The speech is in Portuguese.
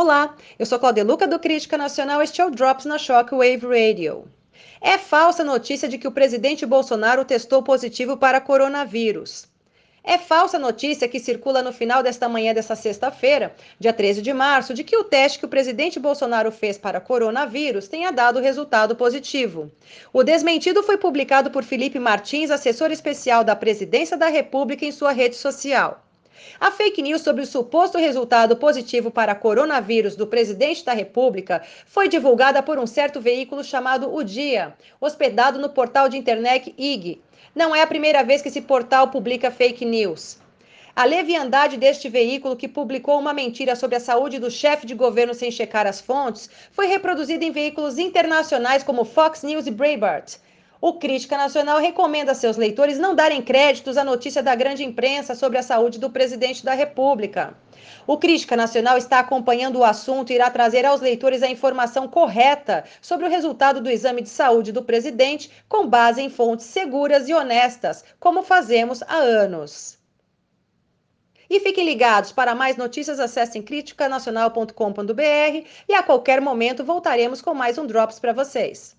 Olá, eu sou Claudia Luca do Crítica Nacional, este é o Drops na Shockwave Radio. É falsa notícia de que o presidente Bolsonaro testou positivo para coronavírus. É falsa notícia que circula no final desta manhã desta sexta-feira, dia 13 de março, de que o teste que o presidente Bolsonaro fez para coronavírus tenha dado resultado positivo. O desmentido foi publicado por Felipe Martins, assessor especial da Presidência da República, em sua rede social. A fake news sobre o suposto resultado positivo para coronavírus do presidente da República foi divulgada por um certo veículo chamado O Dia, hospedado no portal de internet IG. Não é a primeira vez que esse portal publica fake news. A leviandade deste veículo, que publicou uma mentira sobre a saúde do chefe de governo sem checar as fontes, foi reproduzida em veículos internacionais como Fox News e Breitbart. O Crítica Nacional recomenda a seus leitores não darem créditos à notícia da grande imprensa sobre a saúde do presidente da República. O Crítica Nacional está acompanhando o assunto e irá trazer aos leitores a informação correta sobre o resultado do exame de saúde do presidente, com base em fontes seguras e honestas, como fazemos há anos. E fiquem ligados, para mais notícias acessem criticanacional.com.br e a qualquer momento voltaremos com mais um Drops para vocês.